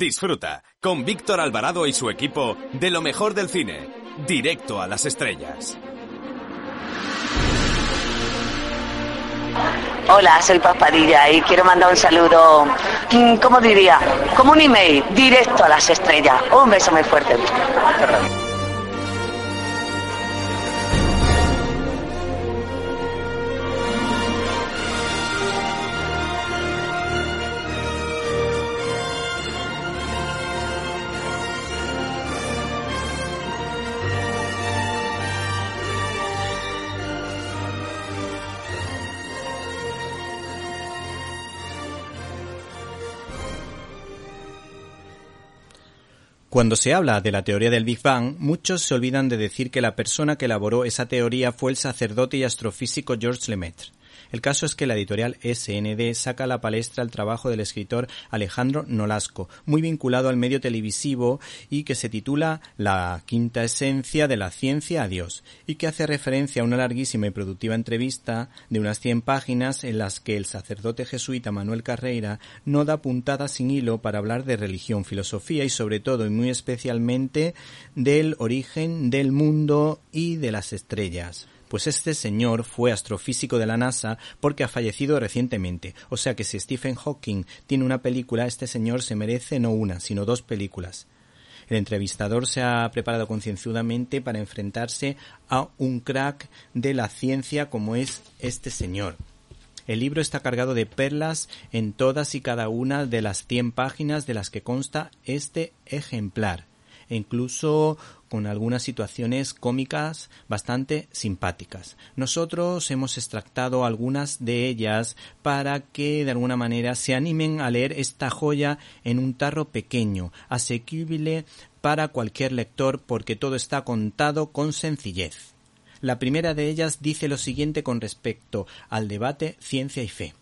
Disfruta con Víctor Alvarado y su equipo de lo mejor del cine, directo a las estrellas. Hola, soy Paspadilla y quiero mandar un saludo, mm, ¿cómo diría? Como un email, directo a las estrellas. Un beso muy fuerte. Cuando se habla de la teoría del Big Bang, muchos se olvidan de decir que la persona que elaboró esa teoría fue el sacerdote y astrofísico Georges Lemaitre. El caso es que la editorial SND saca a la palestra el trabajo del escritor Alejandro Nolasco, muy vinculado al medio televisivo y que se titula La quinta esencia de la ciencia a Dios, y que hace referencia a una larguísima y productiva entrevista de unas 100 páginas en las que el sacerdote jesuita Manuel Carreira no da puntada sin hilo para hablar de religión, filosofía y sobre todo y muy especialmente del origen del mundo y de las estrellas pues este señor fue astrofísico de la NASA porque ha fallecido recientemente. O sea que si Stephen Hawking tiene una película, este señor se merece no una, sino dos películas. El entrevistador se ha preparado concienzudamente para enfrentarse a un crack de la ciencia como es este señor. El libro está cargado de perlas en todas y cada una de las 100 páginas de las que consta este ejemplar e incluso con algunas situaciones cómicas bastante simpáticas. Nosotros hemos extractado algunas de ellas para que de alguna manera se animen a leer esta joya en un tarro pequeño, asequible para cualquier lector porque todo está contado con sencillez. La primera de ellas dice lo siguiente con respecto al debate ciencia y fe.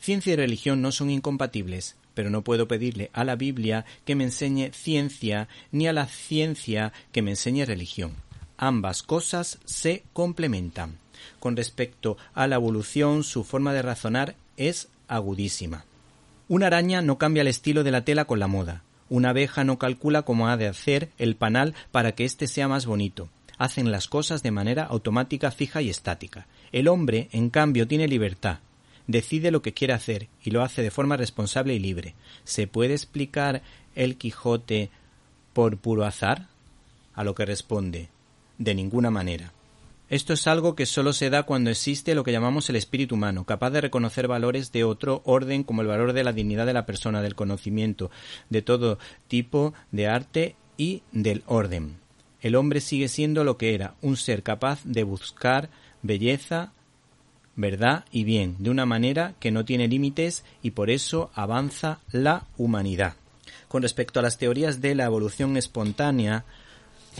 Ciencia y religión no son incompatibles pero no puedo pedirle a la Biblia que me enseñe ciencia ni a la ciencia que me enseñe religión. Ambas cosas se complementan. Con respecto a la evolución, su forma de razonar es agudísima. Una araña no cambia el estilo de la tela con la moda. Una abeja no calcula cómo ha de hacer el panal para que éste sea más bonito. Hacen las cosas de manera automática, fija y estática. El hombre, en cambio, tiene libertad decide lo que quiere hacer y lo hace de forma responsable y libre. ¿Se puede explicar el Quijote por puro azar? A lo que responde de ninguna manera. Esto es algo que solo se da cuando existe lo que llamamos el espíritu humano, capaz de reconocer valores de otro orden como el valor de la dignidad de la persona, del conocimiento, de todo tipo de arte y del orden. El hombre sigue siendo lo que era, un ser capaz de buscar belleza, verdad y bien, de una manera que no tiene límites y por eso avanza la humanidad. Con respecto a las teorías de la evolución espontánea,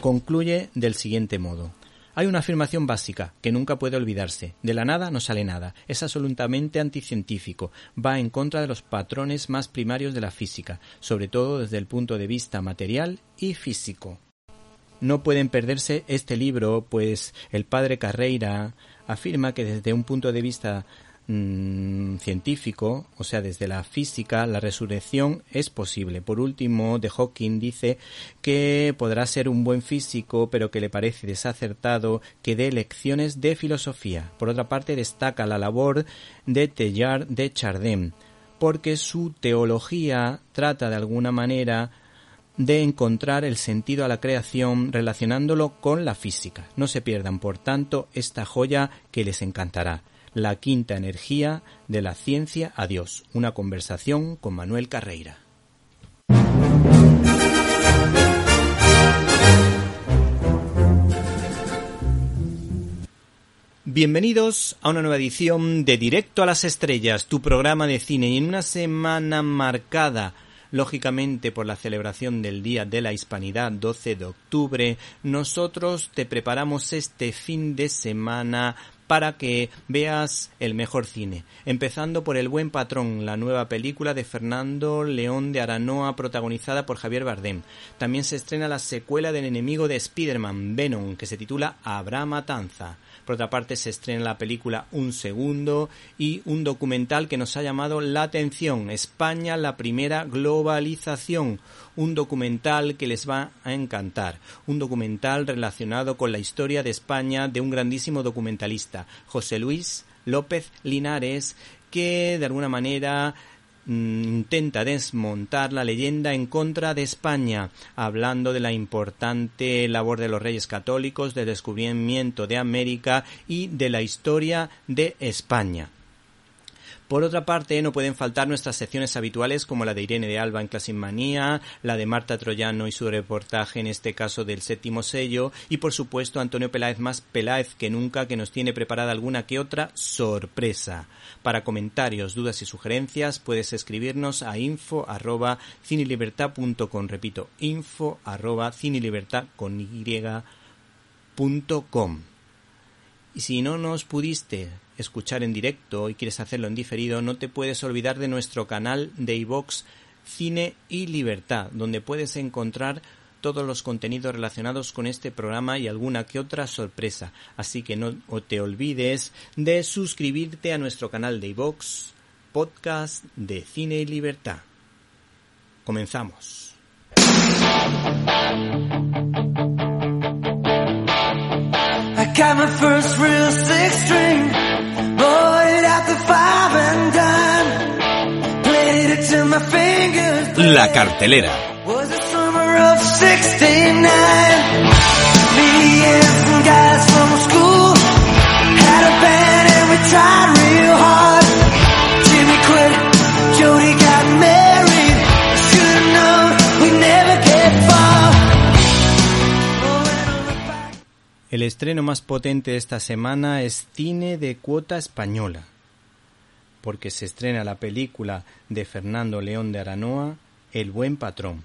concluye del siguiente modo. Hay una afirmación básica que nunca puede olvidarse. De la nada no sale nada. Es absolutamente anticientífico. Va en contra de los patrones más primarios de la física, sobre todo desde el punto de vista material y físico. No pueden perderse este libro, pues el padre Carreira afirma que desde un punto de vista mm, científico, o sea, desde la física, la resurrección es posible. Por último, de Hawking dice que podrá ser un buen físico, pero que le parece desacertado que dé lecciones de filosofía. Por otra parte, destaca la labor de Teilhard de Chardin, porque su teología trata de alguna manera de encontrar el sentido a la creación relacionándolo con la física. No se pierdan, por tanto, esta joya que les encantará. La quinta energía de la ciencia a Dios. Una conversación con Manuel Carreira. Bienvenidos a una nueva edición de Directo a las Estrellas, tu programa de cine y en una semana marcada lógicamente por la celebración del Día de la Hispanidad 12 de octubre, nosotros te preparamos este fin de semana para que veas el mejor cine. Empezando por El Buen Patrón, la nueva película de Fernando León de Aranoa protagonizada por Javier Bardem. También se estrena la secuela del enemigo de Spider-Man, Venom, que se titula Habrá Matanza. Por otra parte, se estrena la película Un Segundo y un documental que nos ha llamado la atención, España, la primera globalización. Un documental que les va a encantar. Un documental relacionado con la historia de España de un grandísimo documentalista, José Luis López Linares, que de alguna manera intenta desmontar la leyenda en contra de España, hablando de la importante labor de los reyes católicos, del descubrimiento de América y de la historia de España. Por otra parte, no pueden faltar nuestras secciones habituales como la de Irene de Alba en Clasimmanía, la de Marta Troyano y su reportaje en este caso del séptimo sello y por supuesto Antonio Peláez más Peláez que nunca que nos tiene preparada alguna que otra sorpresa. Para comentarios, dudas y sugerencias puedes escribirnos a info arroba repito info arroba con y si no nos pudiste escuchar en directo y quieres hacerlo en diferido, no te puedes olvidar de nuestro canal de iVox Cine y Libertad, donde puedes encontrar todos los contenidos relacionados con este programa y alguna que otra sorpresa. Así que no te olvides de suscribirte a nuestro canal de iVox Podcast de Cine y Libertad. Comenzamos. La cartelera. El estreno más potente esta semana es cine de cuota española, porque se estrena la película de Fernando León de Aranoa, El buen patrón.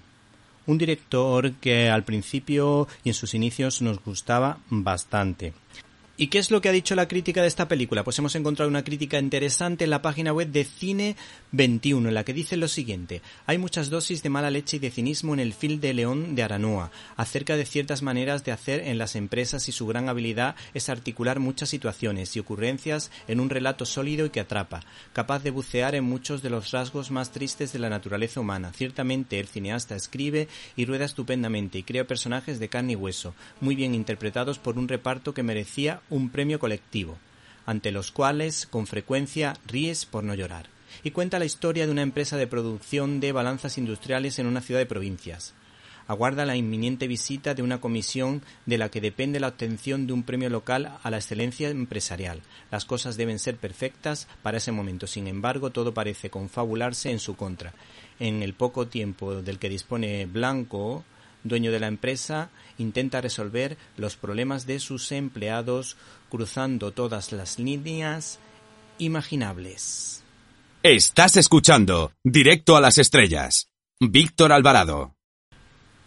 Un director que al principio y en sus inicios nos gustaba bastante. ¿Y qué es lo que ha dicho la crítica de esta película? Pues hemos encontrado una crítica interesante en la página web de Cine 21, en la que dice lo siguiente. Hay muchas dosis de mala leche y de cinismo en el film de León de Aranoa, acerca de ciertas maneras de hacer en las empresas y su gran habilidad es articular muchas situaciones y ocurrencias en un relato sólido y que atrapa, capaz de bucear en muchos de los rasgos más tristes de la naturaleza humana. Ciertamente el cineasta escribe y rueda estupendamente y crea personajes de carne y hueso, muy bien interpretados por un reparto que merecía un premio colectivo, ante los cuales con frecuencia ríes por no llorar, y cuenta la historia de una empresa de producción de balanzas industriales en una ciudad de provincias. Aguarda la inminente visita de una comisión de la que depende la obtención de un premio local a la excelencia empresarial. Las cosas deben ser perfectas para ese momento. Sin embargo, todo parece confabularse en su contra. En el poco tiempo del que dispone Blanco, dueño de la empresa, intenta resolver los problemas de sus empleados cruzando todas las líneas imaginables. Estás escuchando Directo a las Estrellas. Víctor Alvarado.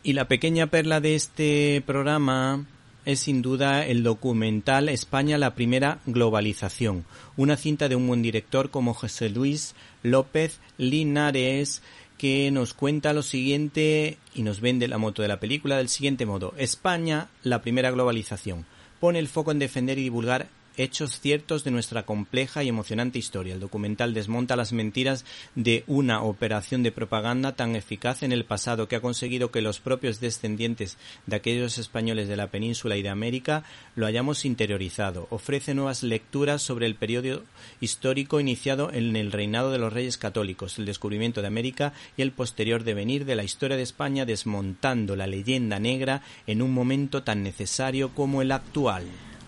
Y la pequeña perla de este programa es sin duda el documental España la primera globalización, una cinta de un buen director como José Luis López Linares que nos cuenta lo siguiente y nos vende la moto de la película del siguiente modo. España, la primera globalización. Pone el foco en defender y divulgar hechos ciertos de nuestra compleja y emocionante historia. El documental desmonta las mentiras de una operación de propaganda tan eficaz en el pasado que ha conseguido que los propios descendientes de aquellos españoles de la península y de América lo hayamos interiorizado. Ofrece nuevas lecturas sobre el periodo histórico iniciado en el reinado de los reyes católicos, el descubrimiento de América y el posterior devenir de la historia de España desmontando la leyenda negra en un momento tan necesario como el actual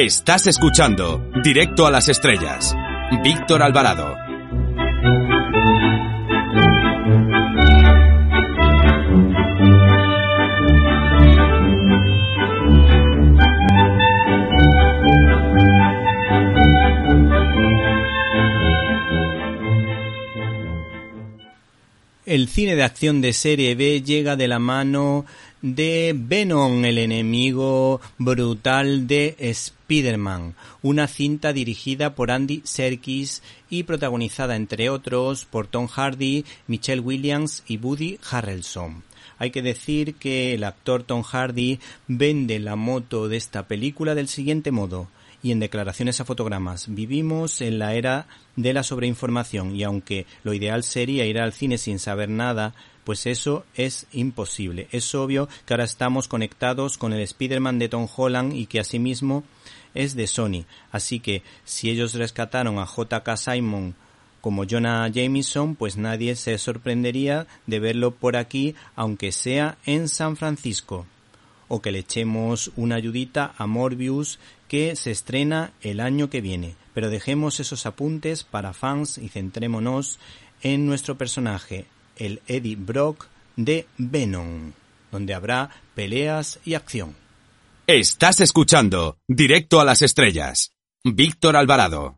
Estás escuchando Directo a las Estrellas. Víctor Alvarado. El cine de acción de serie B llega de la mano de Venom, el enemigo brutal de Spider-Man, una cinta dirigida por Andy Serkis y protagonizada entre otros por Tom Hardy, Michelle Williams y Woody Harrelson. Hay que decir que el actor Tom Hardy vende la moto de esta película del siguiente modo y en declaraciones a fotogramas. Vivimos en la era de la sobreinformación y aunque lo ideal sería ir al cine sin saber nada, pues eso es imposible. Es obvio que ahora estamos conectados con el Spider-Man de Tom Holland y que asimismo es de Sony. Así que si ellos rescataron a JK Simon como Jonah Jameson, pues nadie se sorprendería de verlo por aquí, aunque sea en San Francisco. O que le echemos una ayudita a Morbius que se estrena el año que viene. Pero dejemos esos apuntes para fans y centrémonos en nuestro personaje, el Eddie Brock de Venom, donde habrá peleas y acción. Estás escuchando Directo a las Estrellas. Víctor Alvarado.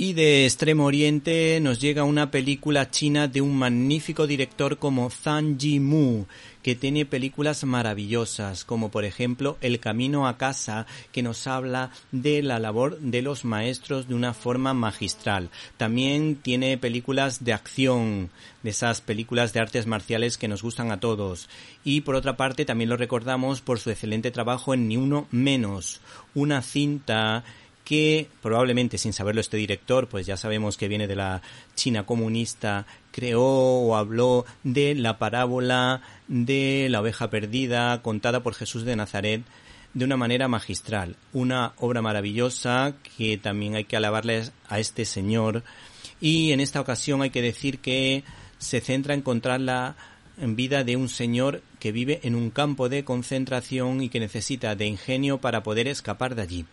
Y de Extremo Oriente nos llega una película china de un magnífico director como Zhang Yimou, que tiene películas maravillosas, como por ejemplo El Camino a Casa, que nos habla de la labor de los maestros de una forma magistral. También tiene películas de acción, de esas películas de artes marciales que nos gustan a todos. Y por otra parte también lo recordamos por su excelente trabajo en Ni Uno Menos, una cinta que probablemente sin saberlo este director, pues ya sabemos que viene de la China comunista, creó o habló de la parábola de la oveja perdida contada por Jesús de Nazaret de una manera magistral. Una obra maravillosa que también hay que alabarles a este señor. Y en esta ocasión hay que decir que se centra en encontrarla en vida de un señor que vive en un campo de concentración y que necesita de ingenio para poder escapar de allí.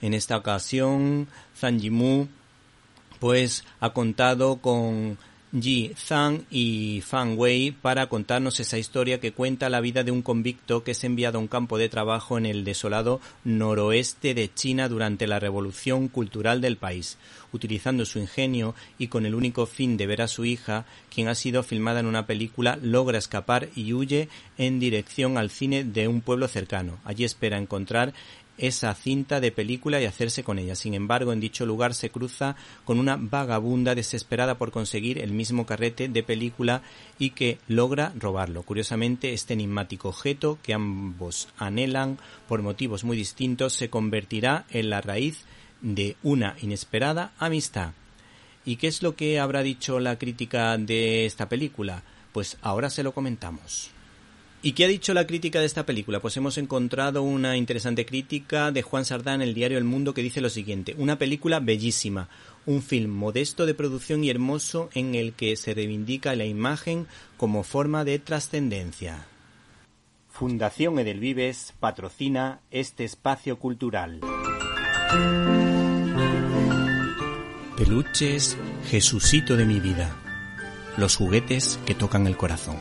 En esta ocasión, Zhang Yimou pues ha contado con Ji Zhang y Fan Wei para contarnos esa historia que cuenta la vida de un convicto que es enviado a un campo de trabajo en el desolado noroeste de China durante la revolución cultural del país, utilizando su ingenio y con el único fin de ver a su hija, quien ha sido filmada en una película, logra escapar y huye en dirección al cine de un pueblo cercano. Allí espera encontrar esa cinta de película y hacerse con ella. Sin embargo, en dicho lugar se cruza con una vagabunda desesperada por conseguir el mismo carrete de película y que logra robarlo. Curiosamente, este enigmático objeto que ambos anhelan por motivos muy distintos se convertirá en la raíz de una inesperada amistad. ¿Y qué es lo que habrá dicho la crítica de esta película? Pues ahora se lo comentamos. ¿Y qué ha dicho la crítica de esta película? Pues hemos encontrado una interesante crítica de Juan Sardá en el diario El Mundo que dice lo siguiente, una película bellísima, un film modesto de producción y hermoso en el que se reivindica la imagen como forma de trascendencia. Fundación Edelvives patrocina este espacio cultural. Peluches, Jesucito de mi vida. Los juguetes que tocan el corazón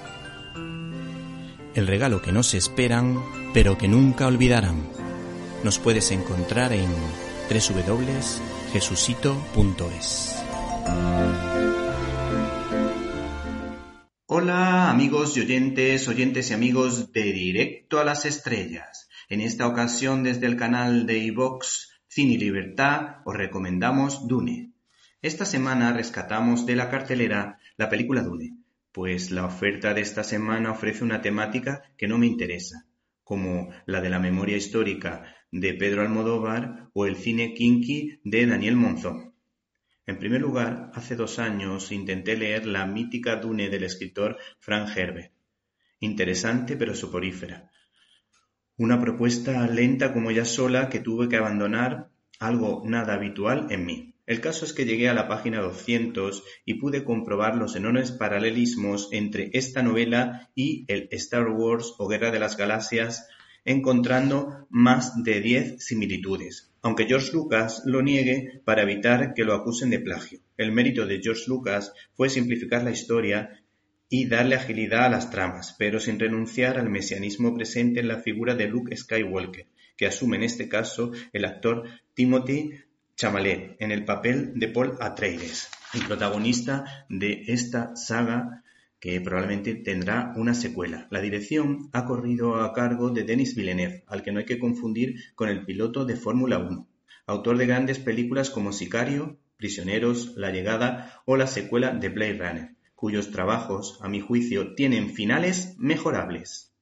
el regalo que no se esperan, pero que nunca olvidarán. Nos puedes encontrar en www.jesucito.es. Hola amigos y oyentes, oyentes y amigos de Directo a las Estrellas. En esta ocasión desde el canal de iVox Cine y Libertad os recomendamos Dune. Esta semana rescatamos de la cartelera la película Dune, pues la oferta de esta semana ofrece una temática que no me interesa, como la de la memoria histórica de Pedro Almodóvar o el cine kinky de Daniel Monzón. En primer lugar, hace dos años intenté leer la mítica Dune del escritor Frank Herbert. Interesante pero soporífera. Una propuesta lenta como ya sola que tuve que abandonar, algo nada habitual en mí. El caso es que llegué a la página 200 y pude comprobar los enormes paralelismos entre esta novela y el Star Wars o Guerra de las Galaxias, encontrando más de 10 similitudes, aunque George Lucas lo niegue para evitar que lo acusen de plagio. El mérito de George Lucas fue simplificar la historia y darle agilidad a las tramas, pero sin renunciar al mesianismo presente en la figura de Luke Skywalker, que asume en este caso el actor Timothy Chamalet en el papel de Paul Atreides, el protagonista de esta saga que probablemente tendrá una secuela. La dirección ha corrido a cargo de Denis Villeneuve, al que no hay que confundir con el piloto de Fórmula 1, autor de grandes películas como Sicario, Prisioneros, La Llegada o la secuela de Blade Runner, cuyos trabajos, a mi juicio, tienen finales mejorables.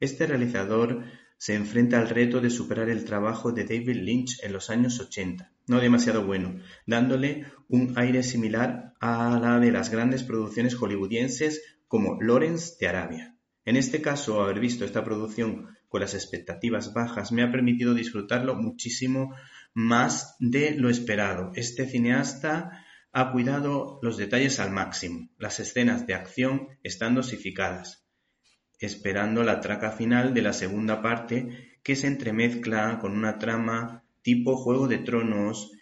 Este realizador se enfrenta al reto de superar el trabajo de David Lynch en los años 80, no demasiado bueno, dándole un aire similar a la de las grandes producciones hollywoodienses como Lawrence de Arabia. En este caso, haber visto esta producción con las expectativas bajas me ha permitido disfrutarlo muchísimo más de lo esperado. Este cineasta ha cuidado los detalles al máximo. Las escenas de acción están dosificadas esperando la traca final de la segunda parte que se entremezcla con una trama tipo Juego de Tronos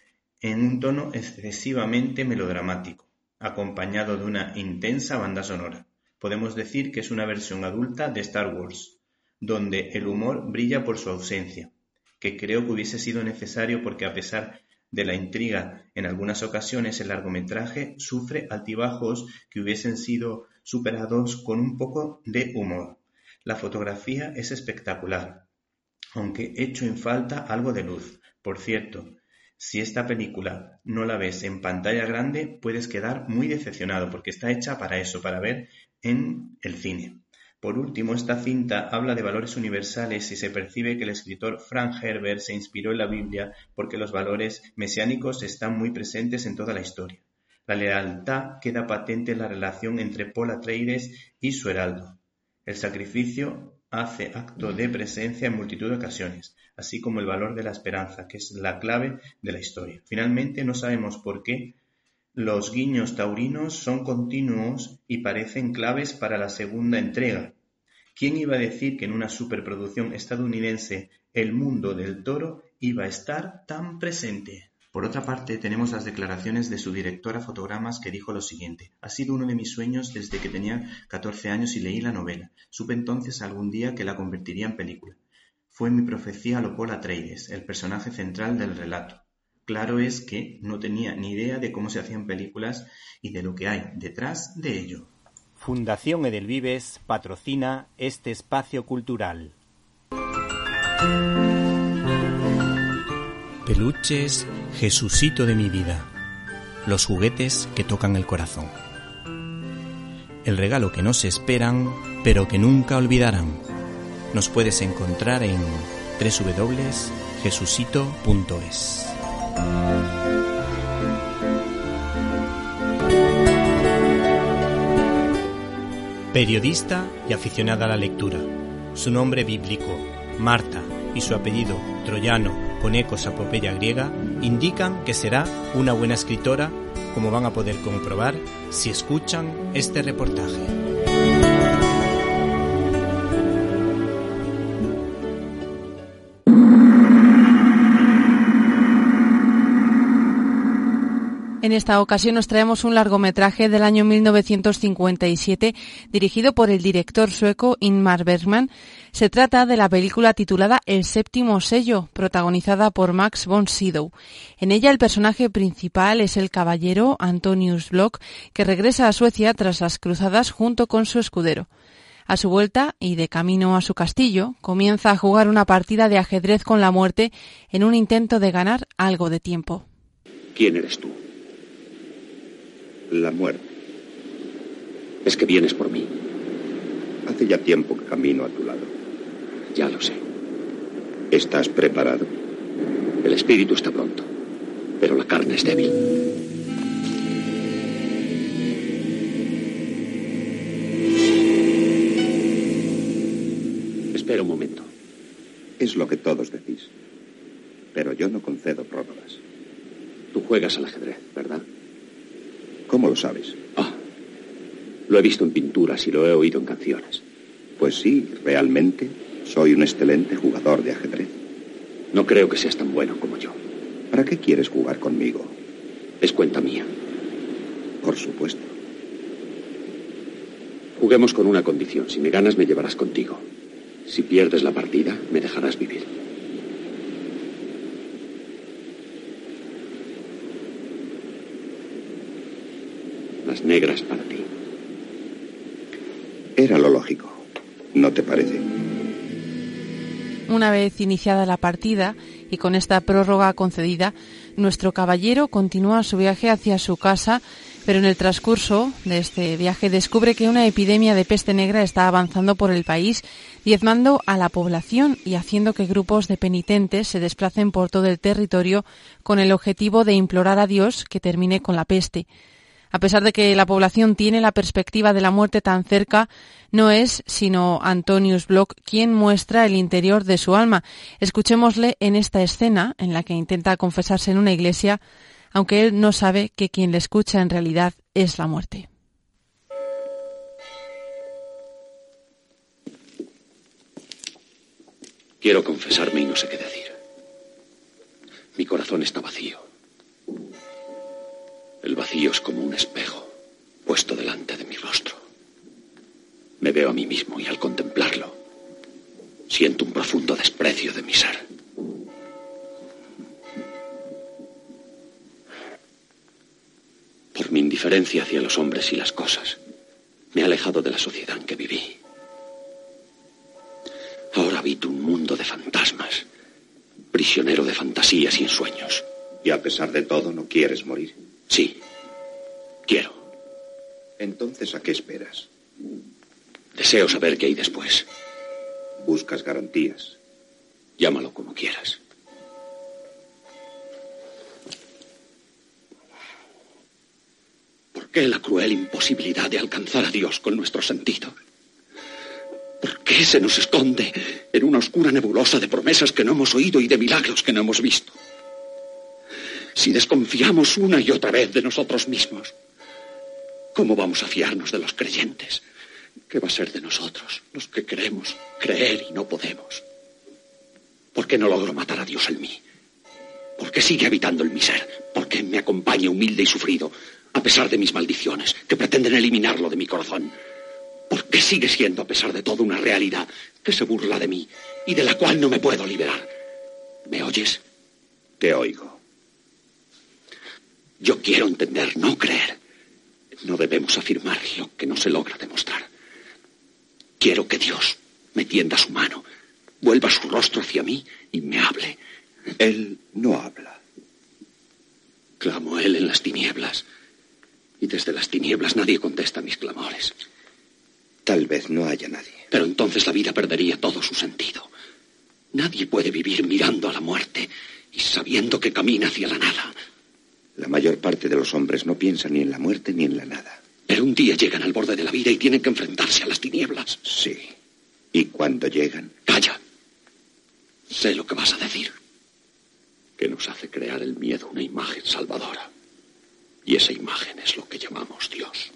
en un tono excesivamente melodramático, acompañado de una intensa banda sonora. Podemos decir que es una versión adulta de Star Wars, donde el humor brilla por su ausencia, que creo que hubiese sido necesario porque a pesar de la intriga en algunas ocasiones el largometraje sufre altibajos que hubiesen sido superados con un poco de humor. La fotografía es espectacular, aunque echo en falta algo de luz. Por cierto, si esta película no la ves en pantalla grande, puedes quedar muy decepcionado porque está hecha para eso, para ver en el cine. Por último, esta cinta habla de valores universales y se percibe que el escritor Frank Herbert se inspiró en la Biblia porque los valores mesiánicos están muy presentes en toda la historia. La lealtad queda patente en la relación entre Paul Atreides y su heraldo. El sacrificio hace acto de presencia en multitud de ocasiones, así como el valor de la esperanza, que es la clave de la historia. Finalmente, no sabemos por qué los guiños taurinos son continuos y parecen claves para la segunda entrega. ¿Quién iba a decir que en una superproducción estadounidense el mundo del toro iba a estar tan presente? Por otra parte, tenemos las declaraciones de su directora fotogramas que dijo lo siguiente: Ha sido uno de mis sueños desde que tenía 14 años y leí la novela. Supe entonces algún día que la convertiría en película. Fue mi profecía a Atreides, el personaje central del relato. Claro es que no tenía ni idea de cómo se hacían películas y de lo que hay detrás de ello. Fundación Edelvives patrocina este espacio cultural. Peluches, Jesucito de mi vida. Los juguetes que tocan el corazón. El regalo que no se esperan, pero que nunca olvidarán. Nos puedes encontrar en www.jesucito.es. Periodista y aficionada a la lectura. Su nombre bíblico, Marta, y su apellido, troyano, con ecos a griega, indican que será una buena escritora, como van a poder comprobar si escuchan este reportaje. En esta ocasión nos traemos un largometraje del año 1957 dirigido por el director sueco Ingmar Bergman. Se trata de la película titulada El séptimo sello, protagonizada por Max von Sydow. En ella el personaje principal es el caballero Antonius Block, que regresa a Suecia tras las cruzadas junto con su escudero. A su vuelta y de camino a su castillo, comienza a jugar una partida de ajedrez con la muerte en un intento de ganar algo de tiempo. ¿Quién eres tú? la muerte. es que vienes por mí. Hace ya tiempo que camino a tu lado. Ya lo sé. ¿Estás preparado? El espíritu está pronto, pero la carne es débil. Espera un momento. Es lo que todos decís. Pero yo no concedo prórrogas. Tú juegas al ajedrez, ¿verdad? ¿Cómo lo sabes? Ah, lo he visto en pinturas y lo he oído en canciones. Pues sí, realmente soy un excelente jugador de ajedrez. No creo que seas tan bueno como yo. ¿Para qué quieres jugar conmigo? Es cuenta mía. Por supuesto. Juguemos con una condición. Si me ganas, me llevarás contigo. Si pierdes la partida, me dejarás vivir. Las negras para ti. Era lo lógico. ¿No te parece? Una vez iniciada la partida y con esta prórroga concedida, nuestro caballero continúa su viaje hacia su casa, pero en el transcurso de este viaje descubre que una epidemia de peste negra está avanzando por el país, diezmando a la población y haciendo que grupos de penitentes se desplacen por todo el territorio con el objetivo de implorar a Dios que termine con la peste. A pesar de que la población tiene la perspectiva de la muerte tan cerca, no es sino Antonius Block quien muestra el interior de su alma. Escuchémosle en esta escena en la que intenta confesarse en una iglesia, aunque él no sabe que quien le escucha en realidad es la muerte. Quiero confesarme y no sé qué decir. Mi corazón está vacío. El vacío es como un espejo puesto delante de mi rostro. Me veo a mí mismo y al contemplarlo siento un profundo desprecio de mi ser. Por mi indiferencia hacia los hombres y las cosas, me he alejado de la sociedad en que viví. Ahora habito un mundo de fantasmas, prisionero de fantasías y ensueños. Y a pesar de todo, no quieres morir. Sí, quiero. Entonces, ¿a qué esperas? Deseo saber qué hay después. Buscas garantías. Llámalo como quieras. ¿Por qué la cruel imposibilidad de alcanzar a Dios con nuestro sentido? ¿Por qué se nos esconde en una oscura nebulosa de promesas que no hemos oído y de milagros que no hemos visto? Si desconfiamos una y otra vez de nosotros mismos, ¿cómo vamos a fiarnos de los creyentes? ¿Qué va a ser de nosotros, los que queremos creer y no podemos? ¿Por qué no logro matar a Dios en mí? ¿Por qué sigue habitando en mi ser? ¿Por qué me acompaña humilde y sufrido, a pesar de mis maldiciones, que pretenden eliminarlo de mi corazón? ¿Por qué sigue siendo, a pesar de todo, una realidad que se burla de mí y de la cual no me puedo liberar? ¿Me oyes? Te oigo. Yo quiero entender, no creer. No debemos afirmar lo que no se logra demostrar. Quiero que Dios me tienda su mano, vuelva su rostro hacia mí y me hable. Él no habla. Clamo Él en las tinieblas. Y desde las tinieblas nadie contesta mis clamores. Tal vez no haya nadie. Pero entonces la vida perdería todo su sentido. Nadie puede vivir mirando a la muerte y sabiendo que camina hacia la nada. La mayor parte de los hombres no piensan ni en la muerte ni en la nada. Pero un día llegan al borde de la vida y tienen que enfrentarse a las tinieblas. Sí. ¿Y cuando llegan? Calla. Sé lo que vas a decir. Que nos hace crear el miedo una imagen salvadora. Y esa imagen es lo que llamamos Dios.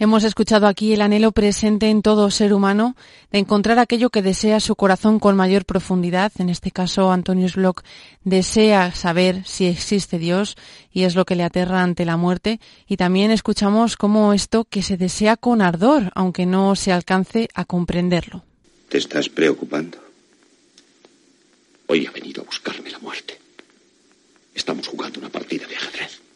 Hemos escuchado aquí el anhelo presente en todo ser humano de encontrar aquello que desea su corazón con mayor profundidad. En este caso, Antonius Block desea saber si existe Dios y es lo que le aterra ante la muerte. Y también escuchamos cómo esto que se desea con ardor, aunque no se alcance a comprenderlo. ¿Te estás preocupando? Hoy ha venido a buscarme la muerte. Estamos jugando una partida de ajedrez.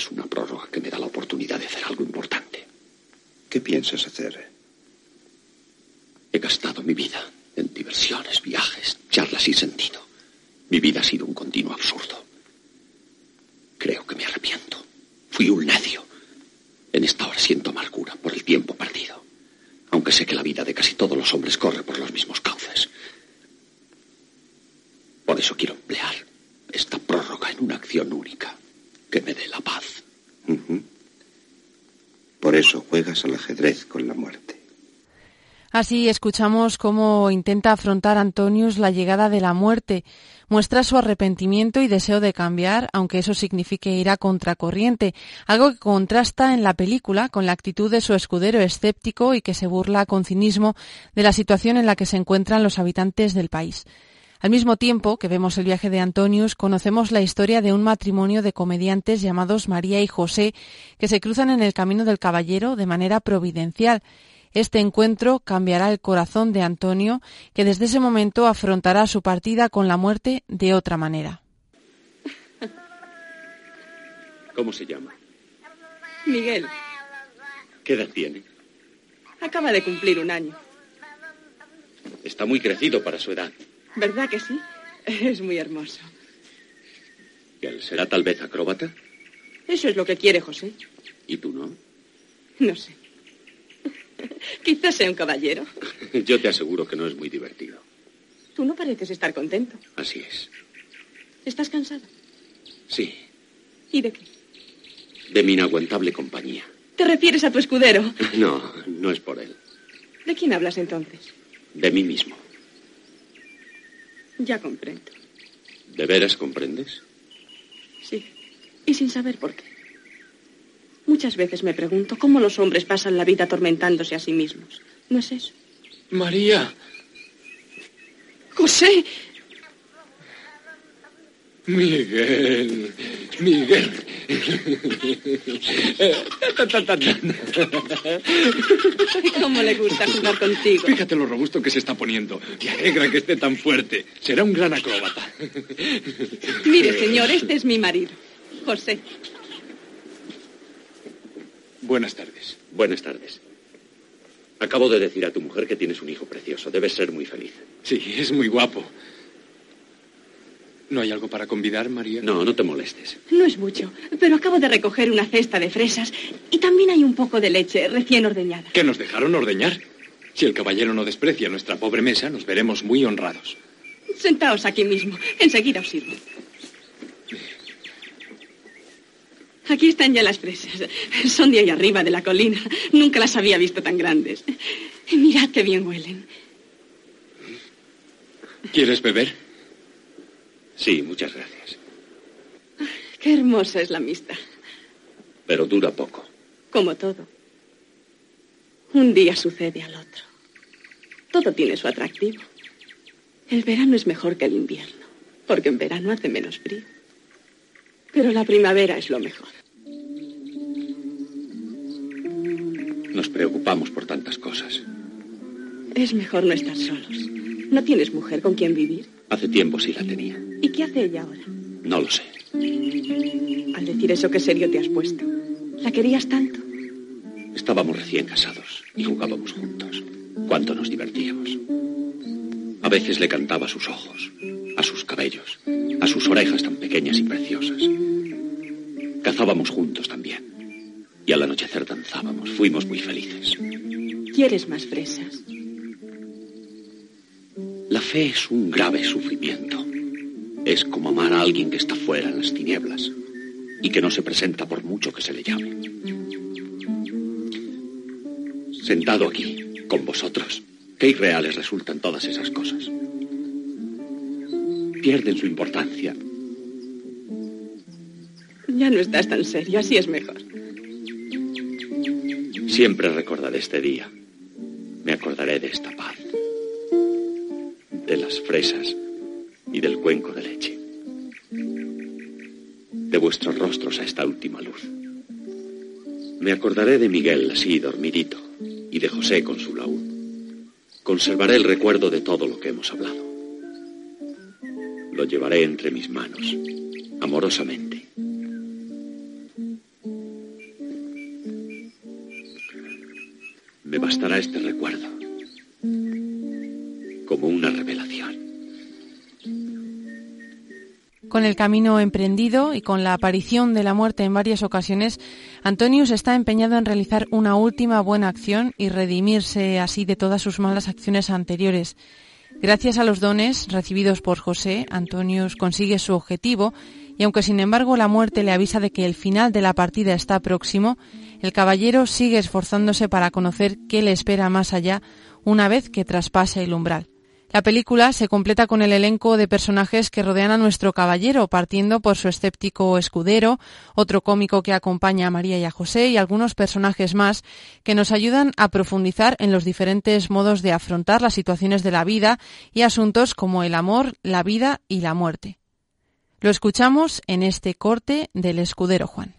Es una prórroga que me da la oportunidad de hacer algo importante. ¿Qué piensas hacer? He gastado mi vida en diversiones, viajes, charlas sin sentido. Mi vida ha sido un continuo absurdo. Creo que me arrepiento. Fui un necio. En esta hora siento amargura por el tiempo perdido. Aunque sé que la vida de casi todos los hombres corre por Así escuchamos cómo intenta afrontar Antonius la llegada de la muerte. Muestra su arrepentimiento y deseo de cambiar, aunque eso signifique ir a contracorriente, algo que contrasta en la película con la actitud de su escudero escéptico y que se burla con cinismo de la situación en la que se encuentran los habitantes del país. Al mismo tiempo que vemos el viaje de Antonius, conocemos la historia de un matrimonio de comediantes llamados María y José, que se cruzan en el camino del caballero de manera providencial este encuentro cambiará el corazón de Antonio, que desde ese momento afrontará su partida con la muerte de otra manera. ¿Cómo se llama? Miguel. ¿Qué edad tiene? Acaba de cumplir un año. Está muy crecido para su edad. ¿Verdad que sí? Es muy hermoso. ¿Y él será tal vez acróbata? Eso es lo que quiere José. ¿Y tú no? No sé. Quizás sea un caballero. Yo te aseguro que no es muy divertido. Tú no pareces estar contento. Así es. ¿Estás cansado? Sí. ¿Y de qué? De mi inaguantable compañía. ¿Te refieres a tu escudero? No, no es por él. ¿De quién hablas entonces? De mí mismo. Ya comprendo. ¿De veras comprendes? Sí. Y sin saber por qué. Muchas veces me pregunto cómo los hombres pasan la vida atormentándose a sí mismos. ¿No es eso? María. José. Miguel. Miguel. ¿Cómo le gusta jugar contigo? Fíjate lo robusto que se está poniendo. Me alegra que esté tan fuerte. Será un gran acróbata. Mire, señor, este es mi marido, José. Buenas tardes. Buenas tardes. Acabo de decir a tu mujer que tienes un hijo precioso. Debes ser muy feliz. Sí, es muy guapo. ¿No hay algo para convidar, María? No, no te molestes. No es mucho, pero acabo de recoger una cesta de fresas y también hay un poco de leche recién ordeñada. ¿Que nos dejaron ordeñar? Si el caballero no desprecia nuestra pobre mesa, nos veremos muy honrados. Sentaos aquí mismo. Enseguida os sirvo. Aquí están ya las fresas. Son de ahí arriba, de la colina. Nunca las había visto tan grandes. Mirad qué bien huelen. ¿Quieres beber? Sí, muchas gracias. Qué hermosa es la amistad. Pero dura poco. Como todo. Un día sucede al otro. Todo tiene su atractivo. El verano es mejor que el invierno, porque en verano hace menos frío. Pero la primavera es lo mejor. Nos preocupamos por tantas cosas. Es mejor no estar solos. ¿No tienes mujer con quien vivir? Hace tiempo sí la tenía. ¿Y qué hace ella ahora? No lo sé. Al decir eso, ¿qué serio te has puesto? ¿La querías tanto? Estábamos recién casados y jugábamos juntos. Cuánto nos divertíamos. A veces le cantaba a sus ojos, a sus cabellos, a sus orejas tan pequeñas y preciosas. Cazábamos juntos también. Y al anochecer danzábamos. Fuimos muy felices. ¿Quieres más fresas? La fe es un grave sufrimiento. Es como amar a alguien que está fuera en las tinieblas y que no se presenta por mucho que se le llame. Sentado aquí, con vosotros, qué irreales resultan todas esas cosas. Pierden su importancia. No estás tan serio, así es mejor. Siempre recordaré este día. Me acordaré de esta paz, de las fresas y del cuenco de leche, de vuestros rostros a esta última luz. Me acordaré de Miguel así dormidito y de José con su laúd. Conservaré el recuerdo de todo lo que hemos hablado. Lo llevaré entre mis manos, amorosamente. Con el camino emprendido y con la aparición de la muerte en varias ocasiones, Antonius está empeñado en realizar una última buena acción y redimirse así de todas sus malas acciones anteriores. Gracias a los dones recibidos por José, Antonius consigue su objetivo y aunque sin embargo la muerte le avisa de que el final de la partida está próximo, el caballero sigue esforzándose para conocer qué le espera más allá una vez que traspase el umbral. La película se completa con el elenco de personajes que rodean a nuestro caballero, partiendo por su escéptico escudero, otro cómico que acompaña a María y a José y algunos personajes más que nos ayudan a profundizar en los diferentes modos de afrontar las situaciones de la vida y asuntos como el amor, la vida y la muerte. Lo escuchamos en este corte del escudero Juan.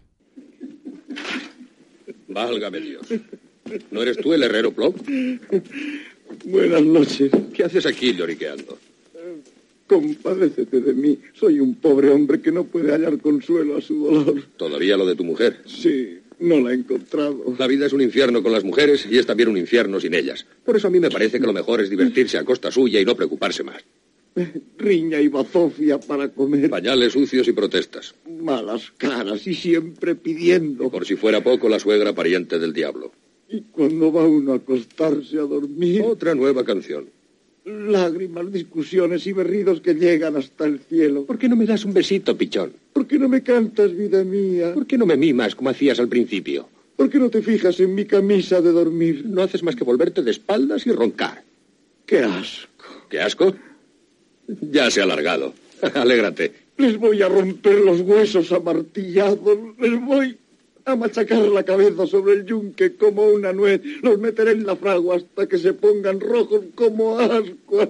Válgame Dios. ¿No eres tú el herrero Plop? Buenas noches. ¿Qué haces aquí lloriqueando? Compadécete de mí. Soy un pobre hombre que no puede hallar consuelo a su dolor. ¿Todavía lo de tu mujer? Sí, no la he encontrado. La vida es un infierno con las mujeres y es también un infierno sin ellas. Por eso a mí me parece que lo mejor es divertirse a costa suya y no preocuparse más. Riña y bazofia para comer. Pañales sucios y protestas. Malas caras y siempre pidiendo. Por si fuera poco, la suegra pariente del diablo. Y cuando va uno a acostarse a dormir. Otra nueva canción. Lágrimas, discusiones y berridos que llegan hasta el cielo. ¿Por qué no me das un besito, pichón? ¿Por qué no me cantas, vida mía? ¿Por qué no me mimas como hacías al principio? ¿Por qué no te fijas en mi camisa de dormir? No haces más que volverte de espaldas y roncar. ¡Qué asco! ¿Qué asco? Ya se ha alargado. Alégrate. Les voy a romper los huesos a martillados. Les voy a machacar la cabeza sobre el yunque como una nuez. Los meteré en la fragua hasta que se pongan rojos como ascuas.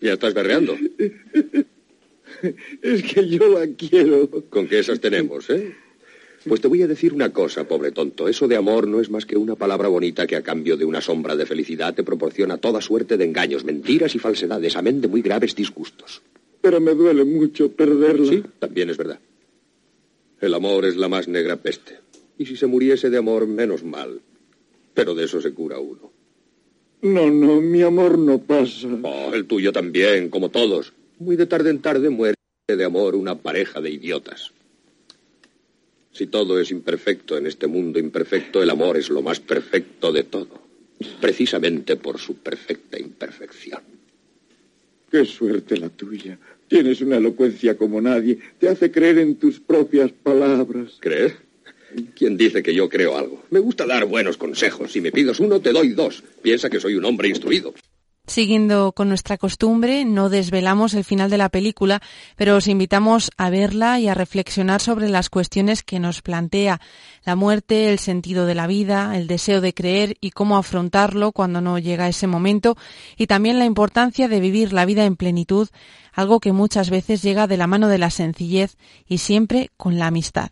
¿Ya estás berreando? Es que yo la quiero. Con que esas tenemos, ¿eh? Pues te voy a decir una cosa, pobre tonto. Eso de amor no es más que una palabra bonita que a cambio de una sombra de felicidad te proporciona toda suerte de engaños, mentiras y falsedades, amén de muy graves disgustos. Pero me duele mucho perderla. Sí, también es verdad. El amor es la más negra peste. Y si se muriese de amor, menos mal. Pero de eso se cura uno. No, no, mi amor no pasa. Oh, el tuyo también, como todos. Muy de tarde en tarde muere de amor una pareja de idiotas. Si todo es imperfecto en este mundo imperfecto, el amor es lo más perfecto de todo, precisamente por su perfecta imperfección. Qué suerte la tuya. Tienes una elocuencia como nadie. Te hace creer en tus propias palabras. ¿Creer? ¿Quién dice que yo creo algo? Me gusta dar buenos consejos. Si me pides uno, te doy dos. Piensa que soy un hombre instruido. Siguiendo con nuestra costumbre, no desvelamos el final de la película, pero os invitamos a verla y a reflexionar sobre las cuestiones que nos plantea la muerte, el sentido de la vida, el deseo de creer y cómo afrontarlo cuando no llega ese momento, y también la importancia de vivir la vida en plenitud, algo que muchas veces llega de la mano de la sencillez y siempre con la amistad.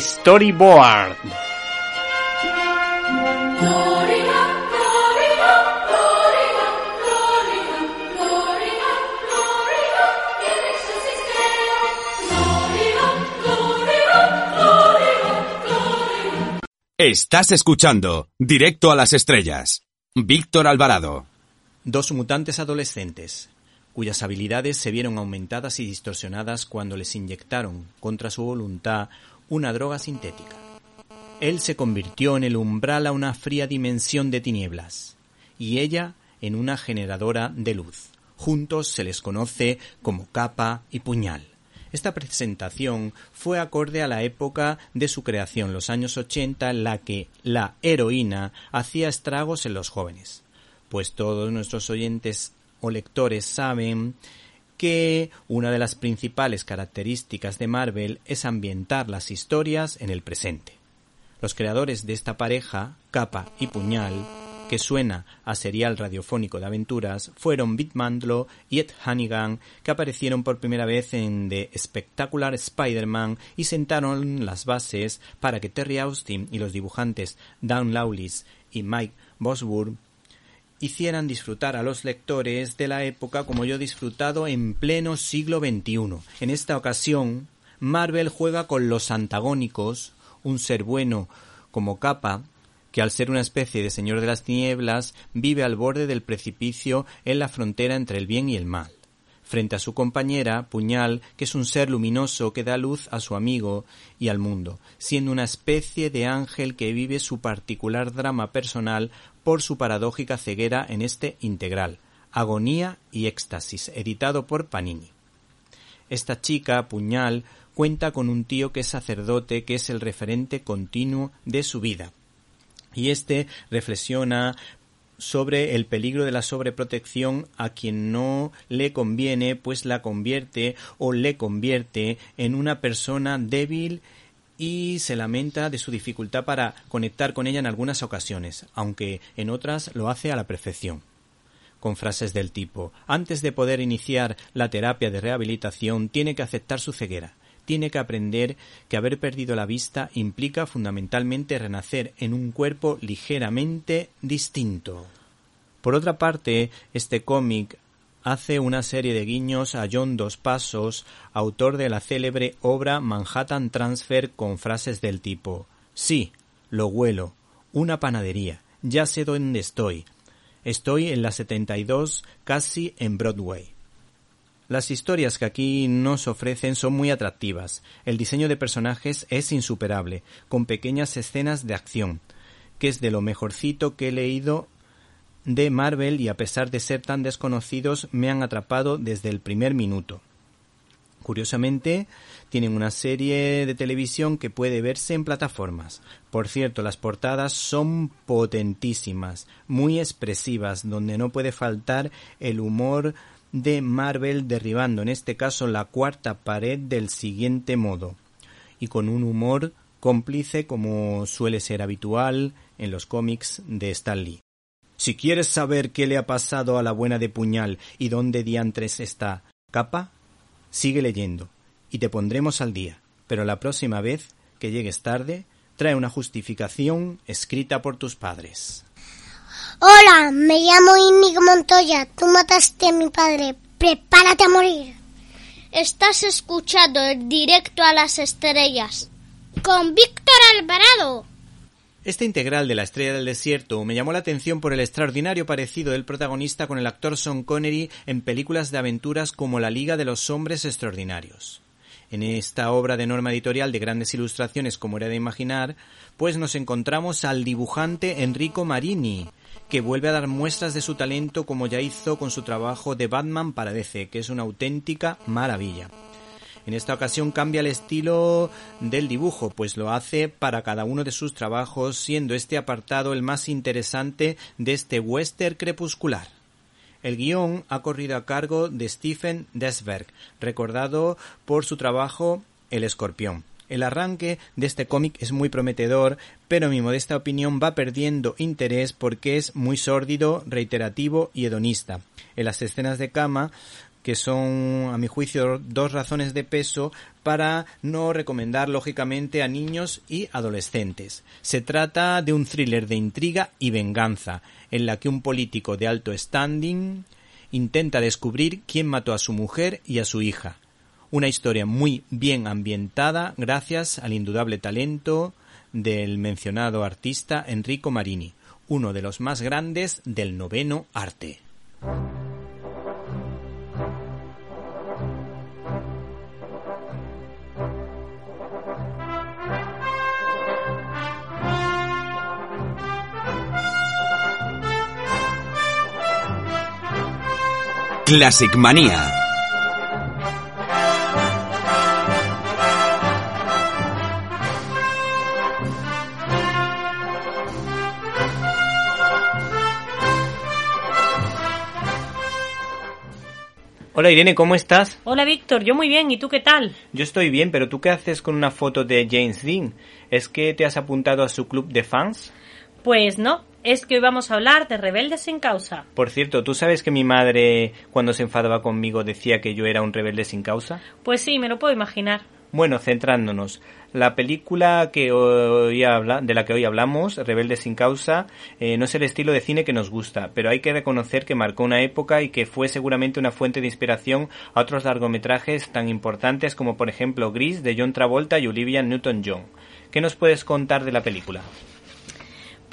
Storyboard. Estás escuchando Directo a las Estrellas. Víctor Alvarado. Dos mutantes adolescentes, cuyas habilidades se vieron aumentadas y distorsionadas cuando les inyectaron, contra su voluntad, una droga sintética. Él se convirtió en el umbral a una fría dimensión de tinieblas, y ella en una generadora de luz. Juntos se les conoce como capa y puñal. Esta presentación fue acorde a la época de su creación, los años 80, en la que la heroína hacía estragos en los jóvenes. Pues todos nuestros oyentes o lectores saben que una de las principales características de Marvel es ambientar las historias en el presente. Los creadores de esta pareja, Capa y Puñal, que suena a serial radiofónico de aventuras, fueron Bit Mandlo y Ed Hannigan, que aparecieron por primera vez en The Spectacular Spider-Man y sentaron las bases para que Terry Austin y los dibujantes Dan Lawless y Mike Bosworth hicieran disfrutar a los lectores de la época como yo he disfrutado en pleno siglo XXI. En esta ocasión, Marvel juega con los antagónicos, un ser bueno como capa, que al ser una especie de señor de las tinieblas vive al borde del precipicio en la frontera entre el bien y el mal frente a su compañera, Puñal, que es un ser luminoso que da luz a su amigo y al mundo, siendo una especie de ángel que vive su particular drama personal por su paradójica ceguera en este integral, Agonía y Éxtasis, editado por Panini. Esta chica, Puñal, cuenta con un tío que es sacerdote, que es el referente continuo de su vida. Y este reflexiona sobre el peligro de la sobreprotección a quien no le conviene, pues la convierte o le convierte en una persona débil y se lamenta de su dificultad para conectar con ella en algunas ocasiones, aunque en otras lo hace a la perfección. Con frases del tipo antes de poder iniciar la terapia de rehabilitación tiene que aceptar su ceguera, tiene que aprender que haber perdido la vista implica fundamentalmente renacer en un cuerpo ligeramente distinto. Por otra parte, este cómic hace una serie de guiños a John Dos Pasos, autor de la célebre obra Manhattan Transfer con frases del tipo Sí, lo huelo, una panadería, ya sé dónde estoy. Estoy en la 72, casi en Broadway. Las historias que aquí nos ofrecen son muy atractivas. El diseño de personajes es insuperable, con pequeñas escenas de acción, que es de lo mejorcito que he leído de Marvel y a pesar de ser tan desconocidos me han atrapado desde el primer minuto. Curiosamente, tienen una serie de televisión que puede verse en plataformas. Por cierto, las portadas son potentísimas, muy expresivas, donde no puede faltar el humor de Marvel derribando en este caso la cuarta pared del siguiente modo y con un humor cómplice como suele ser habitual en los cómics de Stan Lee. Si quieres saber qué le ha pasado a la buena de puñal y dónde diantres está capa, sigue leyendo y te pondremos al día, pero la próxima vez que llegues tarde, trae una justificación escrita por tus padres. Hola, me llamo Inigo Montoya. Tú mataste a mi padre. Prepárate a morir. Estás escuchando el directo a las estrellas con Víctor Alvarado. Este integral de la Estrella del Desierto me llamó la atención por el extraordinario parecido del protagonista con el actor Sean Connery en películas de aventuras como La Liga de los Hombres Extraordinarios. En esta obra de norma editorial de grandes ilustraciones como era de imaginar, pues nos encontramos al dibujante Enrico Marini, que vuelve a dar muestras de su talento como ya hizo con su trabajo de Batman para DC, que es una auténtica maravilla. En esta ocasión cambia el estilo del dibujo, pues lo hace para cada uno de sus trabajos, siendo este apartado el más interesante de este western crepuscular. El guion ha corrido a cargo de Stephen Desberg, recordado por su trabajo El Escorpión. El arranque de este cómic es muy prometedor, pero mi modesta opinión va perdiendo interés porque es muy sórdido, reiterativo y hedonista. En las escenas de cama que son, a mi juicio, dos razones de peso para no recomendar, lógicamente, a niños y adolescentes. Se trata de un thriller de intriga y venganza, en la que un político de alto standing intenta descubrir quién mató a su mujer y a su hija, una historia muy bien ambientada gracias al indudable talento del mencionado artista Enrico Marini, uno de los más grandes del noveno arte. Classic Manía. Hola Irene, ¿cómo estás? Hola Víctor, yo muy bien, ¿y tú qué tal? Yo estoy bien, pero ¿tú qué haces con una foto de James Dean? ¿Es que te has apuntado a su club de fans? Pues no, es que hoy vamos a hablar de rebeldes sin causa. Por cierto, ¿tú sabes que mi madre cuando se enfadaba conmigo decía que yo era un rebelde sin causa? Pues sí, me lo puedo imaginar. Bueno, centrándonos, la película que hoy habla, de la que hoy hablamos, Rebelde sin causa, eh, no es el estilo de cine que nos gusta, pero hay que reconocer que marcó una época y que fue seguramente una fuente de inspiración a otros largometrajes tan importantes como por ejemplo Gris de John Travolta y Olivia Newton-John. ¿Qué nos puedes contar de la película?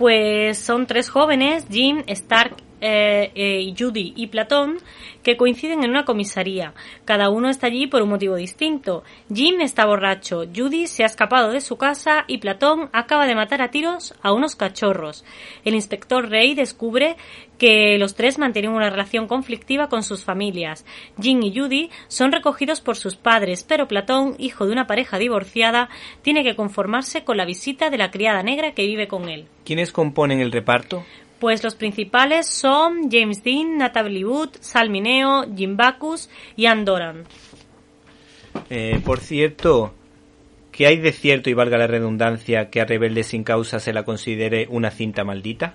Pues son tres jóvenes, Jim, Stark eh, eh, Judy y Platón, que coinciden en una comisaría. Cada uno está allí por un motivo distinto. Jim está borracho, Judy se ha escapado de su casa y Platón acaba de matar a tiros a unos cachorros. El inspector Rey descubre que los tres mantienen una relación conflictiva con sus familias. Jim y Judy son recogidos por sus padres, pero Platón, hijo de una pareja divorciada, tiene que conformarse con la visita de la criada negra que vive con él. ¿Quiénes componen el reparto? Pues los principales son James Dean, Natalie Wood, Sal Mineo, Jim Backus y Ann Doran. Eh, por cierto, ¿qué hay de cierto y valga la redundancia que a Rebelde sin causa se la considere una cinta maldita?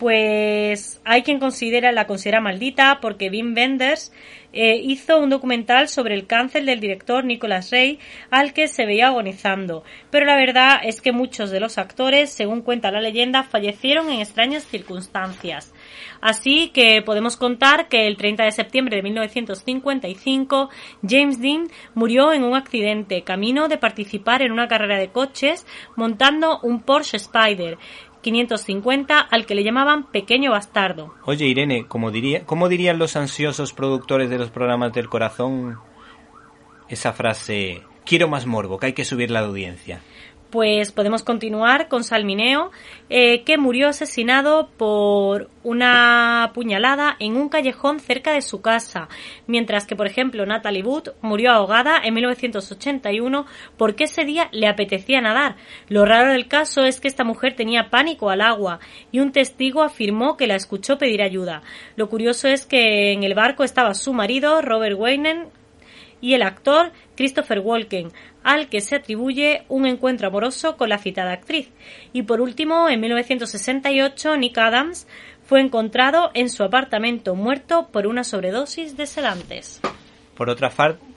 Pues hay quien considera la considera maldita porque Wim Wenders eh, hizo un documental sobre el cáncer del director Nicolas Rey al que se veía agonizando. Pero la verdad es que muchos de los actores, según cuenta la leyenda, fallecieron en extrañas circunstancias. Así que podemos contar que el 30 de septiembre de 1955 James Dean murió en un accidente camino de participar en una carrera de coches montando un Porsche Spider 550 al que le llamaban pequeño bastardo. Oye Irene, ¿cómo, diría, ¿cómo dirían los ansiosos productores de los programas del corazón esa frase, quiero más morbo, que hay que subir la audiencia? Pues podemos continuar con Salmineo, eh, que murió asesinado por una puñalada en un callejón cerca de su casa, mientras que, por ejemplo, Natalie Wood murió ahogada en 1981 porque ese día le apetecía nadar. Lo raro del caso es que esta mujer tenía pánico al agua y un testigo afirmó que la escuchó pedir ayuda. Lo curioso es que en el barco estaba su marido, Robert Weinen, y el actor Christopher Walken, al que se atribuye un encuentro amoroso con la citada actriz. Y por último, en 1968, Nick Adams fue encontrado en su apartamento muerto por una sobredosis de sedantes. Por otra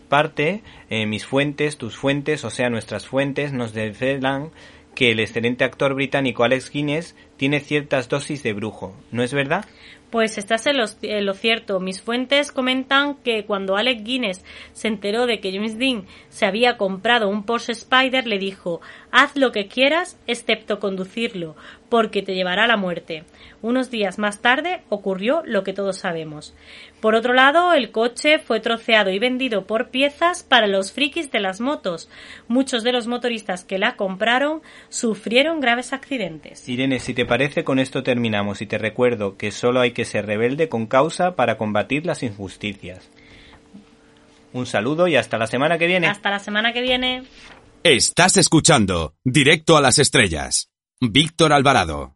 parte, eh, mis fuentes, tus fuentes, o sea, nuestras fuentes, nos desvelan que el excelente actor británico Alex Guinness tiene ciertas dosis de brujo, ¿no es verdad? Pues estás en lo, cierto. Mis fuentes comentan que cuando Alex Guinness se enteró de que James Dean se había comprado un Porsche Spider, le dijo, haz lo que quieras excepto conducirlo, porque te llevará a la muerte. Unos días más tarde ocurrió lo que todos sabemos. Por otro lado, el coche fue troceado y vendido por piezas para los frikis de las motos. Muchos de los motoristas que la compraron sufrieron graves accidentes. Irene, si te parece, con esto terminamos y te recuerdo que solo hay que ser rebelde con causa para combatir las injusticias. Un saludo y hasta la semana que viene. Hasta la semana que viene. Estás escuchando Directo a las Estrellas. Víctor Alvarado.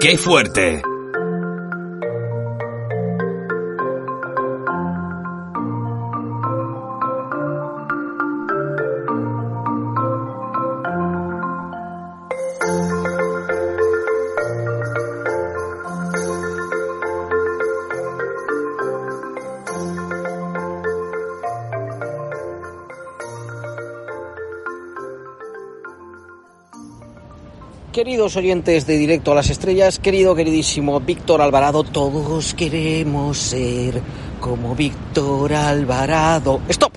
¡Qué fuerte! Queridos oyentes de Directo a las Estrellas, querido, queridísimo Víctor Alvarado, todos queremos ser como Víctor Alvarado. ¡Stop!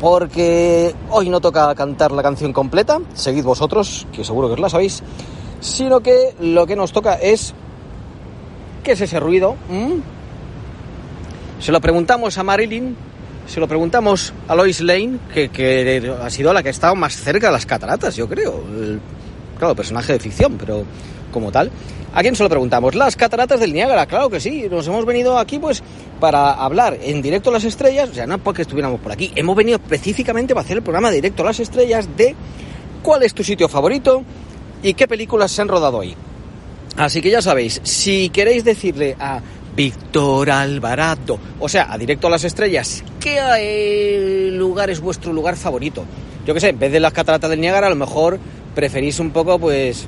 Porque hoy no toca cantar la canción completa, seguid vosotros, que seguro que os la sabéis, sino que lo que nos toca es... ¿Qué es ese ruido? ¿Mm? Se lo preguntamos a Marilyn se lo preguntamos a Lois Lane, que, que ha sido la que ha estado más cerca de las cataratas, yo creo. Claro, personaje de ficción, pero como tal. ¿A quién se lo preguntamos? Las cataratas del Niágara, claro que sí. Nos hemos venido aquí pues para hablar en directo a las estrellas, o sea, no porque estuviéramos por aquí, hemos venido específicamente para hacer el programa de directo a las estrellas de cuál es tu sitio favorito y qué películas se han rodado ahí. Así que ya sabéis, si queréis decirle a Víctor Alvarado, o sea, a directo a las estrellas, ¿qué lugar es vuestro lugar favorito? Yo qué sé, en vez de las cataratas del Niágara, a lo mejor preferís un poco, pues,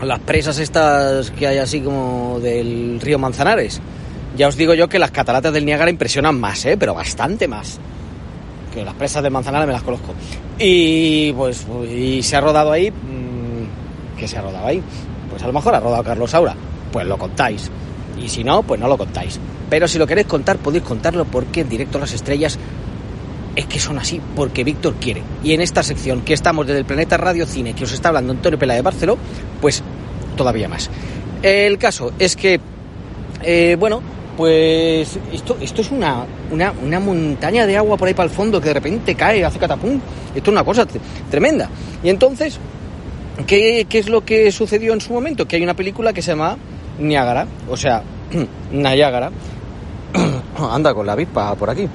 las presas estas que hay así como del río Manzanares. Ya os digo yo que las cataratas del Niágara impresionan más, ¿eh? pero bastante más. Que las presas de Manzanares me las conozco. Y pues y se ha rodado ahí. Mmm, ¿Qué se ha rodado ahí? Pues a lo mejor ha rodado Carlos Saura. Pues lo contáis. Y si no, pues no lo contáis. Pero si lo queréis contar, podéis contarlo porque en directo a las estrellas es que son así, porque Víctor quiere. Y en esta sección que estamos desde el Planeta Radio Cine, que os está hablando Antonio Pela de Barceló, pues todavía más. El caso es que, eh, bueno, pues esto, esto es una, una, una, montaña de agua por ahí para el fondo que de repente cae, hace catapum. Esto es una cosa tremenda. Y entonces, ¿qué, ¿qué es lo que sucedió en su momento? Que hay una película que se llama Niágara, o sea, Niágara. Anda con la avispa por aquí.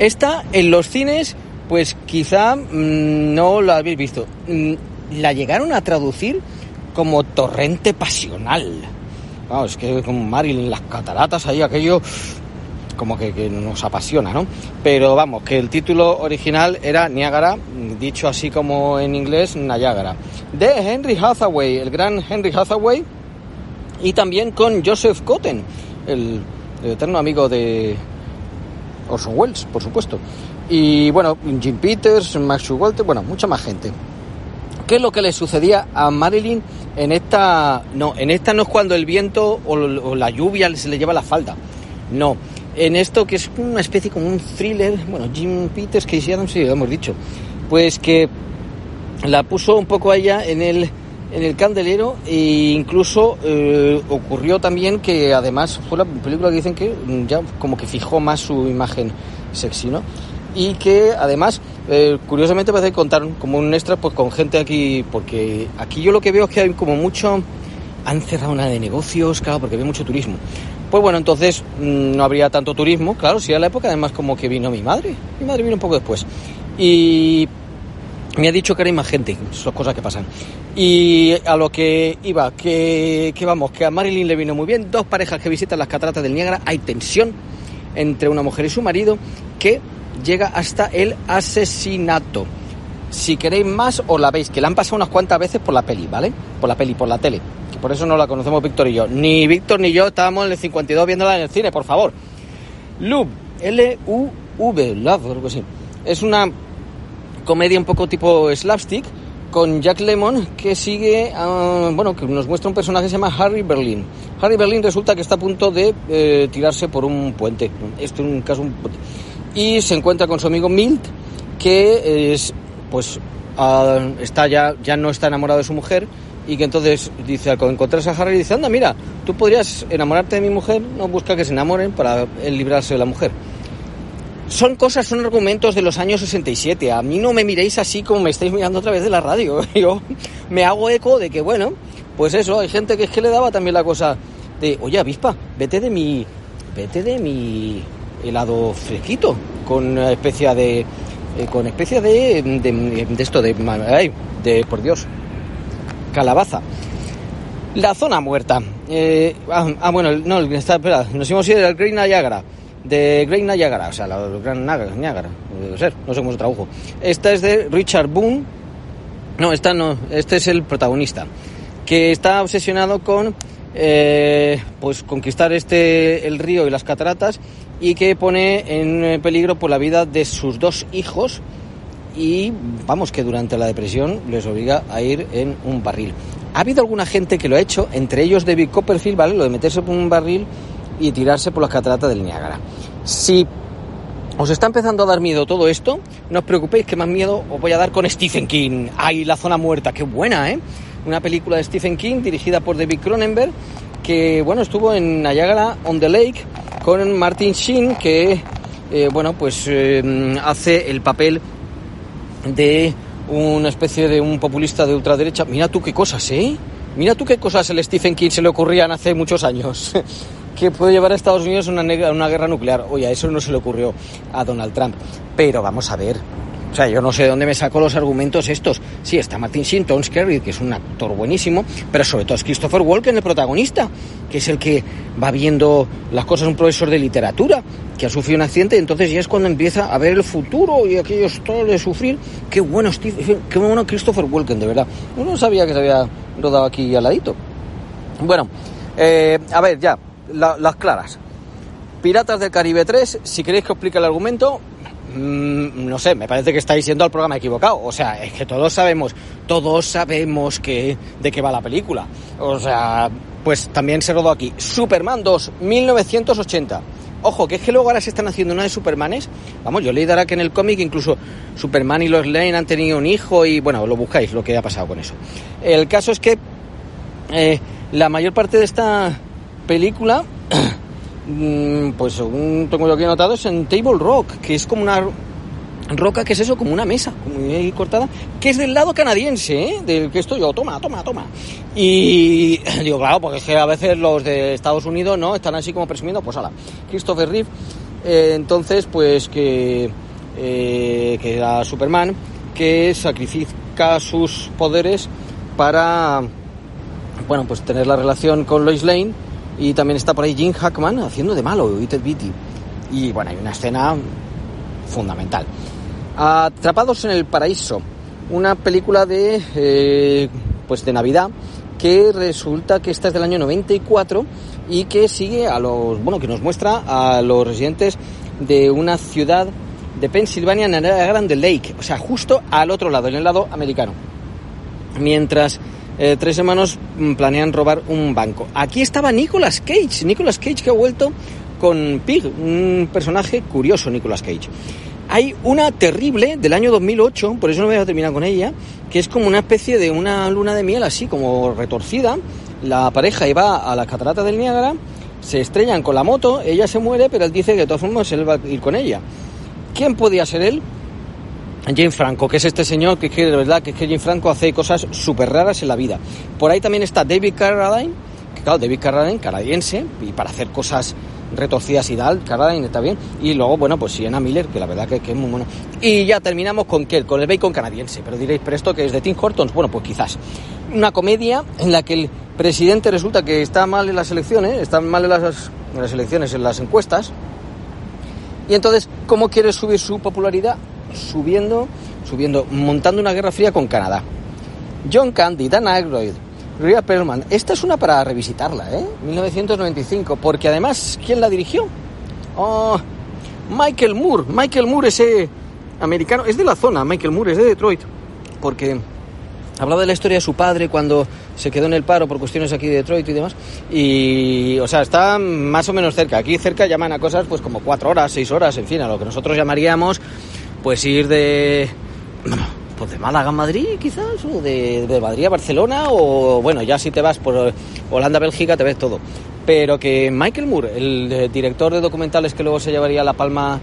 Esta en los cines, pues quizá mmm, no la habéis visto. Mm, la llegaron a traducir como torrente pasional. Vamos, es que como Marilyn, las cataratas ahí, aquello como que, nos apasiona, ¿no? Pero vamos, que el título original era Niágara, dicho así como en inglés, Niágara. De Henry Hathaway, el gran Henry Hathaway, y también con Joseph Cotten, el eterno amigo de Orson Welles, por supuesto. Y bueno, Jim Peters, Max Walter, bueno, mucha más gente. ¿Qué es lo que le sucedía a Marilyn en esta? No, en esta no es cuando el viento o, la lluvia se le lleva la falda. No, en esto que es una especie como un thriller, bueno, Jim Peters, Casey Adams, sí, lo hemos dicho, pues que la puso un poco allá en el, en el candelero e incluso eh, ocurrió también que además fue la película que dicen que ya como que fijó más su imagen sexy, ¿no? Y que además, eh, curiosamente parece que contaron como un extra pues con gente aquí, porque aquí yo lo que veo es que hay como mucho, han cerrado una de negocios, claro, porque hay mucho turismo. Pues bueno, entonces mmm, no habría tanto turismo, claro, si era la época, además como que vino mi madre, mi madre vino un poco después. Y me ha dicho que hay más gente, son cosas que pasan. Y a lo que iba, que, que, vamos, que a Marilyn le vino muy bien, dos parejas que visitan las cataratas del Niágara, hay tensión entre una mujer y su marido que llega hasta el asesinato. Si queréis más, os la veis, que la han pasado unas cuantas veces por la peli, ¿vale? Por la peli, por la tele. Que por eso no la conocemos Víctor y yo. Ni Víctor ni yo estábamos en el 52 viéndola en el cine, por favor. Love, L-U-V, Love, algo así. Es una comedia un poco tipo slapstick con Jack Lemmon que sigue, uh, bueno, que nos muestra un personaje que se llama Harry Berlin. Harry Berlin resulta que está a punto de eh, tirarse por un puente. Este es un caso. Y se encuentra con su amigo Milt, que es, pues, uh, está ya, ya no está enamorado de su mujer y que entonces dice, al encontrarse a Harry, dice, anda, mira, tú podrías enamorarte de mi mujer, no busca que se enamoren para librarse de la mujer son cosas, son argumentos de los años 67. A mí no me miréis así como me estáis mirando a través de la radio. Yo me hago eco de que, bueno, pues eso, hay gente que es que le daba también la cosa de, oye, avispa, vete de mi, vete de mi helado fresquito con especie de, eh, con especie de, de, esto, de, ay, de, por Dios, calabaza. La zona muerta. Eh, ah, ah, bueno, no, está, espera, nos hemos ido al Green Niagara de Great Niagara, o sea, la Gran Niagara, debe ser, no sé cómo se tradujo. Esta es de Richard Boone, no, esta no, este es el protagonista, que está obsesionado con eh, pues conquistar este el río y las cataratas y que pone en peligro por la vida de sus dos hijos y vamos que durante la depresión les obliga a ir en un barril. Ha habido alguna gente que lo ha hecho, entre ellos David Copperfield, ¿vale? Lo de meterse por un barril y tirarse por las cataratas del Niágara. Si os está empezando a dar miedo todo esto, no os preocupéis que más miedo os voy a dar con Stephen King. ¡Ay, La Zona Muerta! ¡Qué buena, eh! Una película de Stephen King dirigida por David Cronenberg que, bueno, estuvo en Niagara on the Lake con Martin Sheen, que eh, bueno, pues eh, hace el papel de una especie de un populista de ultraderecha. Mira tú qué cosas, ¿eh? Mira tú qué cosas el Stephen King se le ocurrían hace muchos años. que puede llevar a Estados Unidos a una, una guerra nuclear. Oye, a eso no se le ocurrió a Donald Trump. Pero vamos a ver, o sea, yo no sé de dónde me saco los argumentos estos. Sí, está Martin Sheen, Tom que es un actor buenísimo, pero sobre todo es Christopher Walken, el protagonista, que es el que va viendo las cosas, un profesor de literatura, que ha sufrido un accidente, y entonces ya es cuando empieza a ver el futuro y aquellos todo de sufrir. Qué bueno, Steve, qué bueno Christopher Walken, de verdad. Uno no sabía que se había rodado aquí al ladito. Bueno, eh, a ver, ya, las claras. Piratas del Caribe 3, si queréis que os explique el argumento, Mm, no sé, me parece que estáis yendo al programa equivocado. O sea, es que todos sabemos, todos sabemos que, de qué va la película. O sea, pues también se rodó aquí. Superman 2, 1980. Ojo, que es que luego ahora se están haciendo una de Supermanes. Vamos, yo leí dará que en el cómic incluso Superman y los Lane han tenido un hijo y bueno, lo buscáis lo que ha pasado con eso. El caso es que eh, la mayor parte de esta película Mm, pues según tengo yo aquí anotado, es en Table Rock, que es como una roca, que es eso? Como una mesa, muy cortada, que es del lado canadiense, ¿eh? Del que estoy yo, toma, toma, toma. Y digo, claro, porque es que a veces los de Estados Unidos, ¿no? Están así como presumiendo, pues ala, Christopher Reeve, eh, entonces, pues que, eh, que era Superman, que sacrifica sus poderes para, bueno, pues tener la relación con Lois Lane, y también está por ahí Jim Hackman haciendo de malo, Ted Beatty. Y bueno, hay una escena fundamental. Atrapados en el paraíso, una película de, eh, pues de Navidad que resulta que esta es del año 94 y que sigue a los, bueno, que nos muestra a los residentes de una ciudad de Pensilvania en la Grande Lake, o sea, justo al otro lado, en el lado americano. Mientras eh, tres hermanos mm, planean robar un banco. Aquí estaba Nicolas Cage, Nicolas Cage que ha vuelto con Pig, un personaje curioso, Nicolas Cage. Hay una terrible del año 2008, por eso no voy a terminar con ella, que es como una especie de una luna de miel así como retorcida. La pareja iba a la catarata del Niágara, se estrellan con la moto, ella se muere, pero él dice que de todas formas él va a ir con ella. ¿Quién podía ser él? Jane Franco, que es este señor que, que de verdad que, que Jane Franco hace cosas súper raras en la vida. Por ahí también está David Carradine, que claro, David Carradine, canadiense, y para hacer cosas retorcidas y tal, Carradine está bien. Y luego, bueno, pues Sienna Miller, que la verdad que, es muy bueno. Y ya terminamos con qué, con el bacon canadiense. Pero diréis, ¿pero esto que es de Tim Hortons? Bueno, pues quizás. Una comedia en la que el presidente resulta que está mal en las elecciones, está mal en las elecciones, en las encuestas. Y entonces, ¿cómo quiere subir su popularidad? Subiendo, subiendo, montando una guerra fría con Canadá. John Candy, Dan Aykroyd, Rhea Perlman. Esta es una para revisitarla, ¿eh? 1995, porque además, ¿quién la dirigió? Oh, Michael Moore. Michael Moore, ese americano, es de la zona, Michael Moore, es de Detroit, porque hablaba de la historia de su padre cuando se quedó en el paro por cuestiones aquí de Detroit y demás. Y, o sea, está más o menos cerca. Aquí cerca llaman a cosas pues como cuatro horas, seis horas, en fin, a lo que nosotros llamaríamos pues ir de pues de Málaga a Madrid quizás o de, de, Madrid a Barcelona o bueno ya si te vas por Holanda Bélgica te ves todo. Pero que Michael Moore el director de documentales que luego se llevaría la palma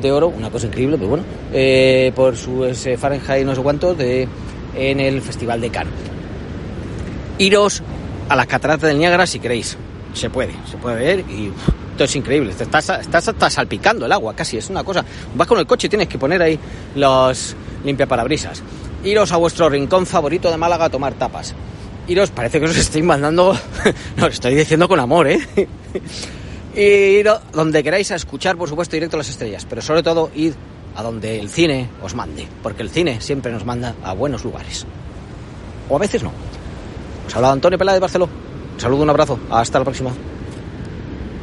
de oro una cosa increíble pero bueno eh, por su Fahrenheit no sé cuánto de en el festival de Cannes. Iros a las cataratas del Niágara si queréis. Se puede se puede ver y es increíble, estás, estás hasta salpicando el agua casi, es una cosa. Vas con el coche y tienes que poner ahí los limpiaparabrisas. Iros a vuestro rincón favorito de Málaga a tomar tapas. Iros, parece que os estoy mandando, no, estoy diciendo con amor, ¿eh? y ir donde queráis a escuchar, por supuesto, directo las estrellas, pero sobre todo id a donde el cine os mande, porque el cine siempre nos manda a buenos lugares. O a veces no. Os ha hablado Antonio Pela de Barcelona. Un saludo, un abrazo. Hasta la próxima.